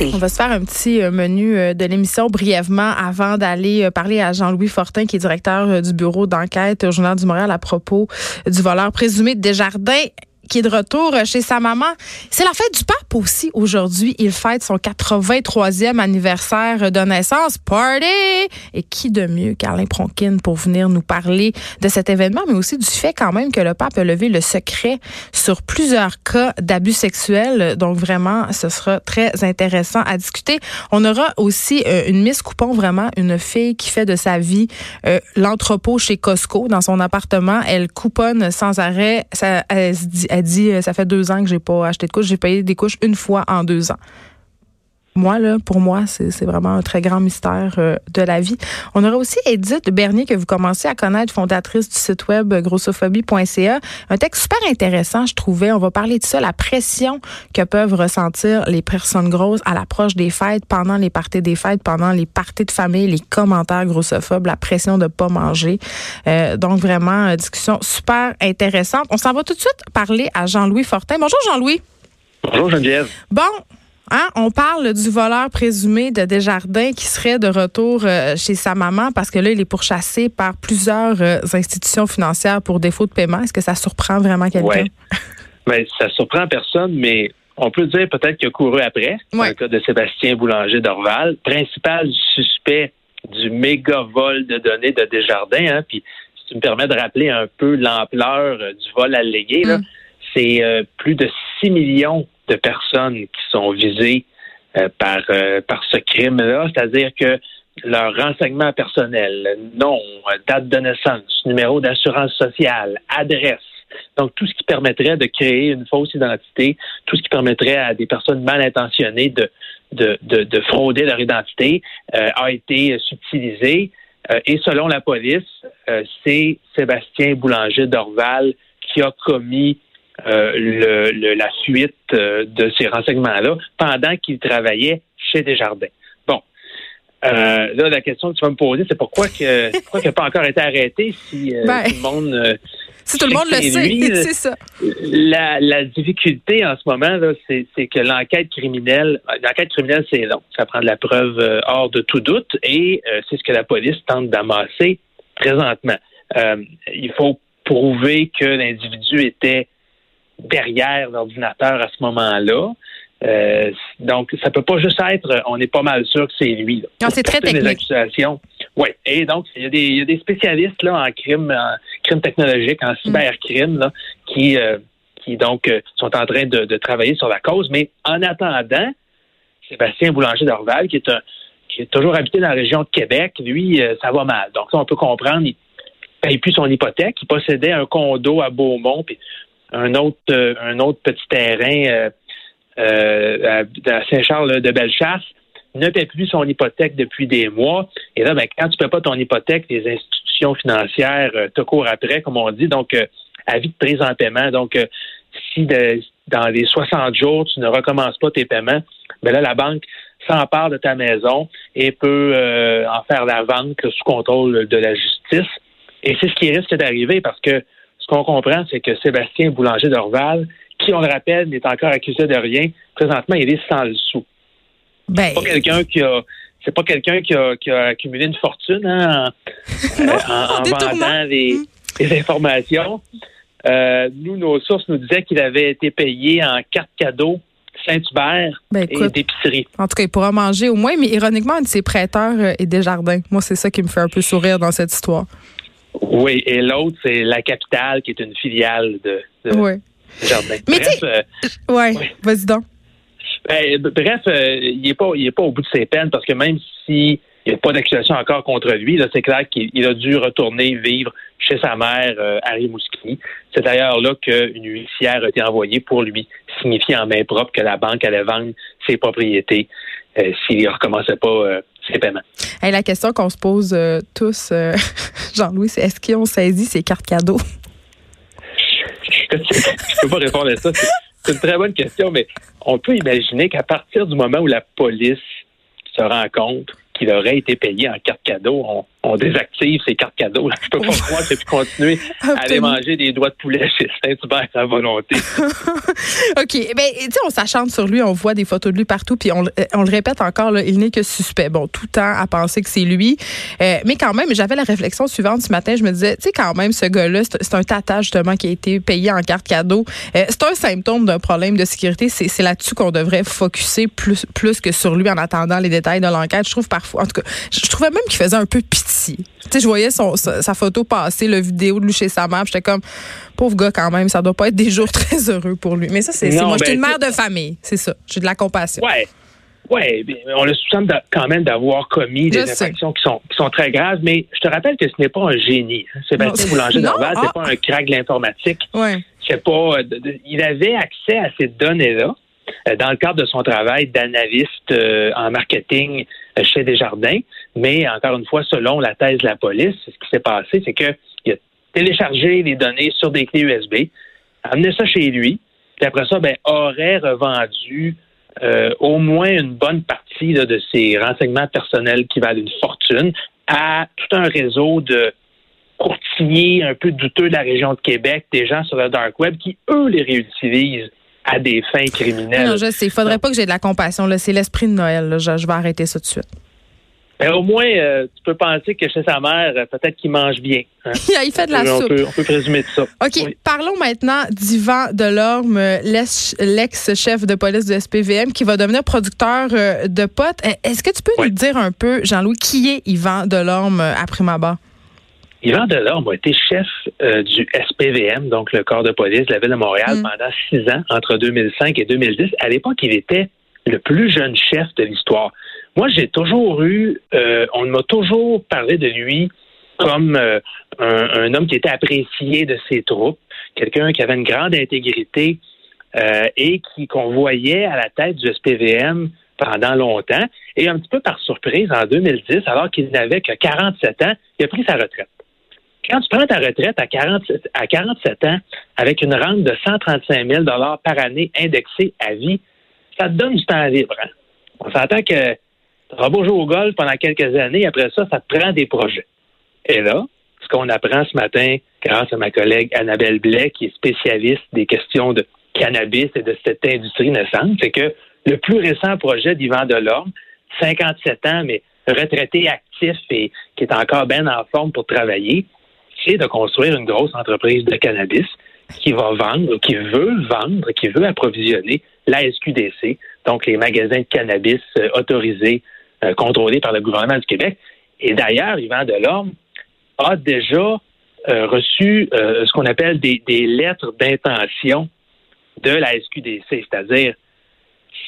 On va se faire un petit euh, menu euh, de l'émission brièvement avant d'aller euh, parler à Jean-Louis Fortin, qui est directeur du bureau d'enquête au Journal du Montréal à propos du voleur présumé de Desjardins qui est de retour chez sa maman. C'est la fête du pape aussi aujourd'hui. Il fête son 83e anniversaire de naissance. Party! Et qui de mieux qu'Alain Pronkin pour venir nous parler de cet événement, mais aussi du fait quand même que le pape a levé le secret sur plusieurs cas d'abus sexuels. Donc vraiment, ce sera très intéressant à discuter. On aura aussi euh, une Miss Coupon, vraiment une fille qui fait de sa vie euh, l'entrepôt chez Costco dans son appartement. Elle couponne sans arrêt. Ça, elle se dit, elle dit, euh, ça fait deux ans que j'ai pas acheté de couches. J'ai payé des couches une fois en deux ans moi, là, pour moi, c'est vraiment un très grand mystère euh, de la vie. On aura aussi Edith Bernier, que vous commencez à connaître, fondatrice du site web grossophobie.ca. Un texte super intéressant, je trouvais. On va parler de ça, la pression que peuvent ressentir les personnes grosses à l'approche des fêtes, pendant les parties des fêtes, pendant les parties de famille, les commentaires grossophobes, la pression de pas manger. Euh, donc, vraiment, euh, discussion super intéressante. On s'en va tout de suite parler à Jean-Louis Fortin. Bonjour, Jean-Louis. Bonjour, Geneviève. Bon, Hein? On parle du voleur présumé de Desjardins qui serait de retour euh, chez sa maman parce que là, il est pourchassé par plusieurs euh, institutions financières pour défaut de paiement. Est-ce que ça surprend vraiment quelqu'un? Ouais. Ben, ça surprend personne, mais on peut dire peut-être qu'il a couru après. Ouais. le cas de Sébastien Boulanger d'Orval, principal suspect du méga vol de données de Desjardins. Hein, puis, si tu me permets de rappeler un peu l'ampleur euh, du vol allégué, Mm. c'est euh, plus de 6 millions de personnes qui sont visées euh, par, euh, par ce crime-là, c'est-à-dire que leur renseignement personnel, nom, date de naissance, numéro d'assurance sociale, adresse, donc tout ce qui permettrait de créer une fausse identité, tout ce qui permettrait à des personnes mal intentionnées de, de, de, de frauder leur identité euh, a été subtilisé. Euh, et selon la police, euh, c'est Sébastien Boulanger d'Orval qui a commis euh, le, le- la fuite euh, de ces renseignements-là pendant qu'il travaillait chez Desjardins. Bon. Euh, là, la question que tu vas me poser, c'est pourquoi que pourquoi qu'il n'a pas encore été arrêté si Ben. tout le monde Si tout le monde le sait, c'est ça. la, la difficulté en ce moment, c'est, que l'enquête criminelle, l'enquête criminelle, c'est long. Ça prend de la preuve hors de tout doute et c'est ce que la police tente d'amasser présentement. Il faut prouver que l'individu était derrière l'ordinateur à ce moment-là. Euh, donc, ça peut pas juste être, euh, on est pas mal sûr que c'est lui. là. Non, c'est très des accusations. Oui. Et donc, il y, a des, il y a des spécialistes là, en crime, en crime technologique, en cybercrime, là, qui, euh, qui donc euh, sont en train de, de travailler sur la cause. Mais en attendant, Sébastien Boulanger d'Orval, qui est un qui est toujours habité dans la région de Québec, lui, ça va mal. Donc, ça, on peut comprendre, il paye plus son hypothèque. Il possédait un condo à Beaumont, puis un autre, euh, un autre petit terrain euh, euh, à, Saint-Charles de Bellechasse ne paie plus son hypothèque depuis des mois. Et là, ben, quand tu ne paies pas ton hypothèque, les institutions financières te courent après, comme on dit. Donc, avis de prise en paiement. Donc, si dans les 60 jours, tu ne recommences pas tes paiements, ben là, la banque s'empare de ta maison et peut en faire la vente sous contrôle de la justice. Et c'est ce qui risque d'arriver parce que ce qu'on comprend, c'est que Sébastien Boulanger d'Orval, qui, on le rappelle, n'est encore accusé de rien, présentement, il est sans le sou Ben, pas quelqu'un qui a c'est pas quelqu'un qui a, qui a accumulé une fortune hein, en, Non, euh, en- en détournement. vendant les, les informations. Euh, nous, nos sources nous disaient qu'il avait été payé en carte cadeau Saint-Hubert ben, et d'épicerie. en tout cas, il pourra manger au moins, mais ironiquement, un de ses prêteurs euh, est Desjardins. Moi, c'est ça qui me fait un peu sourire dans cette histoire. Oui, et l'autre, c'est La Capitale, qui est une filiale de, de Oui. Jardin. Mais Bref, euh, Ouais, Oui. vas-y donc. Ben, bref, euh, il n'est pas, il est pas au bout de ses peines parce que même s'il n'y a pas d'accusation encore contre lui, là, c'est clair qu'il il a dû retourner vivre chez sa mère euh, à Rimouski. C'est d'ailleurs là qu'une huissière a été envoyée pour lui signifier en main propre que la banque allait vendre ses propriétés euh, s'il ne recommençait pas euh, ses paiements. Hey, la question qu'on se pose euh, tous, euh, Jean-Louis, c'est est-ce qu'ils ont saisi ces cartes cadeaux? Je ne peux pas répondre à ça. C'est- C'est une très bonne question, mais on peut imaginer qu'à partir du moment où la police se rend compte qu'il aurait été payé en carte cadeau, on, on désactive ces cartes cadeaux. Je peux pas croire que tu continuer à aller manger des doigts de poulet chez Saint-Hubert à volonté. OK. Ben, tu sais, on s'achante sur lui, on voit des photos de lui partout, puis on, le répète encore, là, il n'est que suspect. Bon, tout le temps à penser que c'est lui. Euh, mais quand même, j'avais la réflexion suivante ce matin. Je me disais, tu sais, quand même, ce gars-là, c'est un tata, justement, qui a été payé en carte cadeau. Euh, c'est un symptôme d'un problème de sécurité. C'est là-dessus qu'on devrait focuser plus, plus que sur lui en attendant les détails de l'enquête. Je trouve parfois, en tout cas, je trouvais même qu'il faisait un peu pitié. Tu sais, je voyais son, sa, photo passer, le vidéo de lui chez sa mère. J'étais comme, pauvre gars quand même, ça doit pas être des jours très heureux pour lui. Mais ça, c'est moi. je suis une ben, mère de famille, c'est ça. J'ai de la compassion. Ouais. Oui, on le soupçonne quand même d'avoir commis des infractions qui sont, qui sont très graves, mais je te rappelle que ce n'est pas un génie. Hein. Sébastien Boulanger Dorval, c'est ah. pas un crack de l'informatique. Ouais. C'est pas. il avait accès à ces données-là euh, dans le cadre de son travail d'analyste euh, en marketing euh, chez Desjardins. Mais encore une fois, selon la thèse de la police, ce qui s'est passé, c'est qu'il a téléchargé les données sur des clés USB, amené ça chez lui, puis après ça, ben, aurait revendu au moins une bonne partie de ses renseignements personnels qui valent une fortune à tout un réseau de courtiers un peu douteux de la région de Québec, des gens sur le dark web qui, eux, les réutilisent à des fins criminelles. Non, je sais. Il faudrait pas que j'ai de la compassion. C'est l'esprit de Noël. Je, vais arrêter ça tout de suite. Mais au moins, euh, tu peux penser que chez sa mère, euh, peut-être qu'il mange bien. Hein. il fait de la on soupe. Peut, on peut présumer de ça. OK. Parlons maintenant d'Yvan Delorme, l'ex-chef de police du SPVM, qui va devenir producteur euh, de potes. Est-ce que tu peux nous dire un peu, Jean-Louis, qui est Yvan Delorme à prime abord? Yvan Delorme a été chef euh, du SPVM, donc le corps de police de la ville de Montréal, mm. pendant six ans, entre 2005 et 2010. À l'époque, il était le plus jeune chef de l'histoire. Moi, j'ai toujours eu, euh, on m'a toujours parlé de lui comme euh, un, homme qui était apprécié de ses troupes, quelqu'un qui avait une grande intégrité et qui qu'on voyait à la tête du SPVM pendant longtemps. Et un petit peu par surprise, en 2010, alors qu'il n'avait que 47 ans, il a pris sa retraite. Quand tu prends ta retraite à, 47 ans avec une rente de 135 000 par année indexée à vie, ça te donne du temps libre. Hein. On s'entend que tu auras beau jouer au golf pendant quelques années, après ça, ça te prend des projets. Et là, ce qu'on apprend ce matin, grâce à ma collègue Annabelle Blais, qui est spécialiste des questions de cannabis et de cette industrie naissante, c'est que le plus récent projet d'Yvan Delorme, 57 ans, mais retraité actif et qui est encore bien en forme pour travailler, c'est de construire une grosse entreprise de cannabis qui va vendre, qui veut vendre, qui veut approvisionner la SQDC, donc les magasins de cannabis euh, autorisés, euh, contrôlés par le gouvernement du Québec. Et d'ailleurs, Yvan Delorme a déjà euh, reçu ce qu'on appelle des, lettres d'intention de la SQDC, c'est-à-dire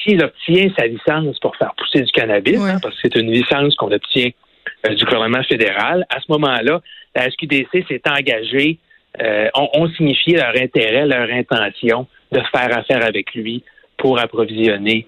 s'il obtient sa licence pour faire pousser du cannabis, hein, parce que c'est une licence qu'on obtient du gouvernement fédéral, à ce moment-là, la SQDC s'est engagée, euh, ont, signifié leur intérêt, leur intention de faire affaire avec lui pour approvisionner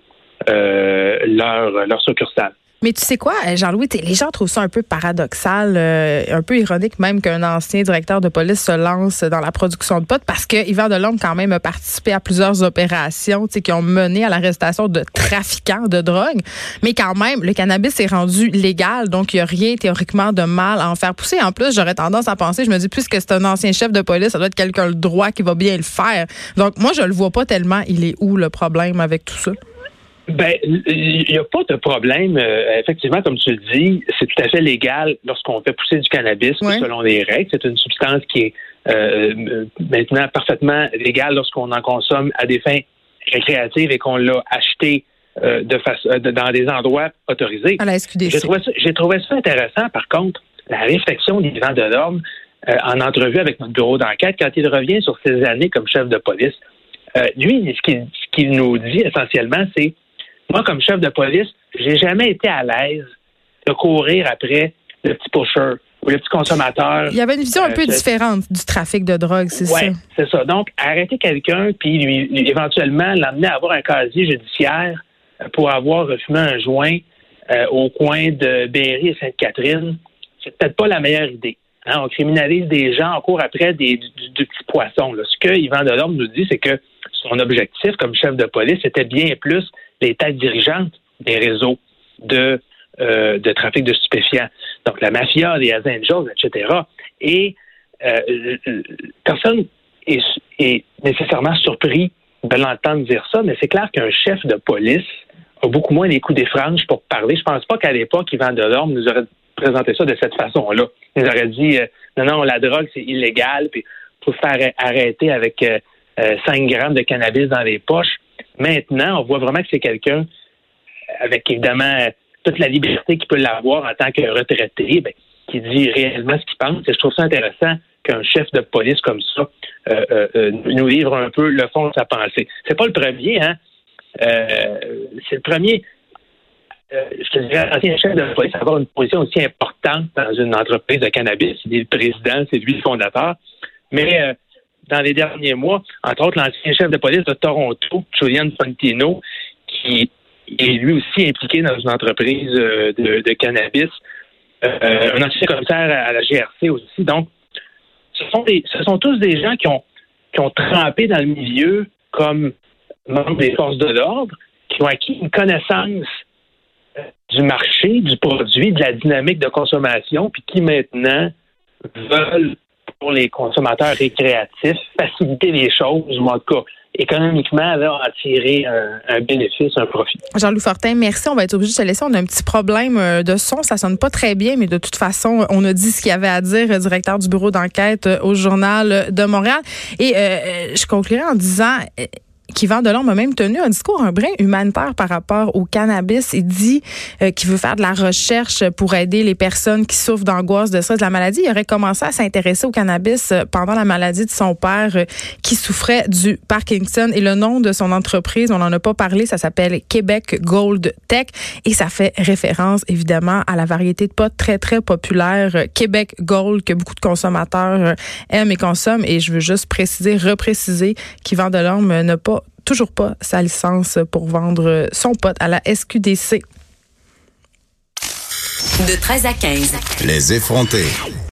euh, leur, leur succursale. Mais tu sais quoi, euh, Jean-Louis, les gens trouvent ça un peu paradoxal, euh, un peu ironique même qu'un ancien directeur de police se lance dans la production de potes parce que Yvan Delorme quand même a participé à plusieurs opérations qui ont mené à l'arrestation de trafiquants de drogue. Mais quand même, le cannabis est rendu légal, donc il n'y a rien théoriquement de mal à en faire pousser. En plus, j'aurais tendance à penser, je me dis, puisque c'est un ancien chef de police, ça doit être quelqu'un le droit qui va bien le faire. Donc moi, je le vois pas tellement. Il est où le problème avec tout ça? Ben, il n'y a pas de problème. Euh, effectivement, comme tu le dis, c'est tout à fait légal lorsqu'on fait pousser du cannabis selon les règles. C'est une substance qui est euh, maintenant parfaitement légale lorsqu'on en consomme à des fins récréatives et qu'on l'a acheté euh, de dans des endroits autorisés. J'ai trouvé, ça, trouvé ça intéressant, par contre, la réflexion d'Yvan Delorme en entrevue avec notre bureau d'enquête quand il revient sur ses années comme chef de police. lui, ce qu'il nous dit essentiellement, c'est moi, comme chef de police, j'ai jamais été à l'aise de courir après le petit pusher ou le petit consommateur. Il y avait une vision un peu euh, différente du trafic de drogue, c'est ouais, ça? c'est ça. Donc, arrêter quelqu'un puis lui, éventuellement l'amener à avoir un casier judiciaire euh, pour avoir fumé un joint euh, au coin de Berry et Sainte-Catherine, c'est peut-être pas la meilleure idée. Hein. On criminalise des gens, on court après des, du, petit poisson. Ce que Yvan Delorme nous dit, c'est que son objectif comme chef de police était bien plus les têtes dirigeantes des réseaux de, euh, de trafic de stupéfiants. donc la mafia, les Angels, etc. Et personne est, est nécessairement surpris de l'entendre dire ça, mais c'est clair qu'un chef de police a beaucoup moins les coups des franges pour parler. Je pense pas qu'à l'époque, Yvan Delorme nous aurait présenté ça de cette façon-là. Il nous aurait dit euh, non, non, la drogue, c'est illégal, puis faut faire arrêter avec 5 euh, euh, grammes de cannabis dans les poches. Maintenant, on voit vraiment que c'est quelqu'un avec évidemment toute la liberté qu'il peut l'avoir en tant que retraité, ben, qui dit réellement ce qu'il pense. Et je trouve ça intéressant qu'un chef de police comme ça nous livre un peu le fond de sa pensée. C'est pas le premier, hein? c'est le premier euh, je te dirais, ancien chef de police, avoir une position aussi importante dans une entreprise de cannabis. Il est le président, c'est lui le fondateur. Mais euh, dans les derniers mois, entre autres, l'ancien chef de police de Toronto, Julian Fontino, qui est lui aussi impliqué dans une entreprise euh, de, cannabis, un ancien commissaire à la GRC aussi. Donc, ce sont, tous des gens qui ont, qui ont trempé dans le milieu comme membres des forces de l'ordre, qui ont acquis une connaissance du marché, du produit, de la dynamique de consommation, puis qui maintenant veulent, pour les consommateurs récréatifs, faciliter les choses, ou en tout cas, économiquement, là, en tirer un, bénéfice, un profit. Jean-Louis Fortin, merci. On va être obligé de se laisser. On a un petit problème euh, de son. Ça sonne pas très bien, mais de toute façon, on a dit ce qu'il y avait à dire, euh, directeur du bureau d'enquête euh, au Journal de Montréal. Et je conclurai en disant qui vend de l'homme a même tenu un discours un brin humanitaire par rapport au cannabis. Il dit euh, qu'il veut faire de la recherche pour aider les personnes qui souffrent d'angoisse, de stress, de la maladie. Il aurait commencé à s'intéresser au cannabis euh, pendant la maladie de son père euh, qui souffrait du Parkinson. Et le nom de son entreprise, on n'en a pas parlé, ça s'appelle Québec Gold Tech et ça fait référence évidemment à la variété de potes très très populaire Québec Gold que beaucoup de consommateurs aiment et consomment. Et je veux juste préciser, repréciser qu'Yvan Delorme n'a pas toujours pas sa licence pour vendre son pot à la SQDC. De 13 à 15. Les effrontés.